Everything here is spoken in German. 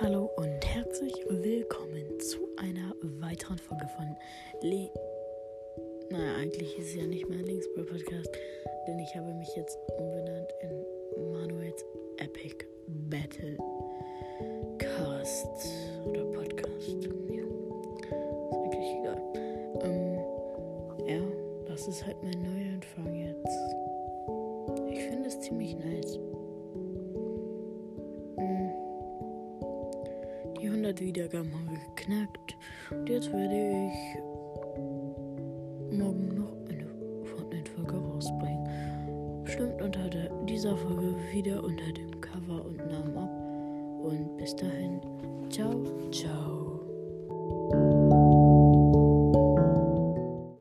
herzlich willkommen zu einer weiteren Folge von Le. Naja, eigentlich ist es ja nicht mehr Linksbro Podcast, denn ich habe mich jetzt umbenannt in Manuels Epic Battle Cast oder Podcast. Ja, ist eigentlich egal. Ähm, ja, das ist halt mein Neuanfang jetzt. Ich finde es ziemlich nice. Die 100 Wiedergaben haben wir geknackt. Und jetzt werde ich morgen noch eine Fortnite-Folge rausbringen. Bestimmt unter der, dieser Folge wieder unter dem Cover und Namen ab. Und bis dahin, ciao, ciao.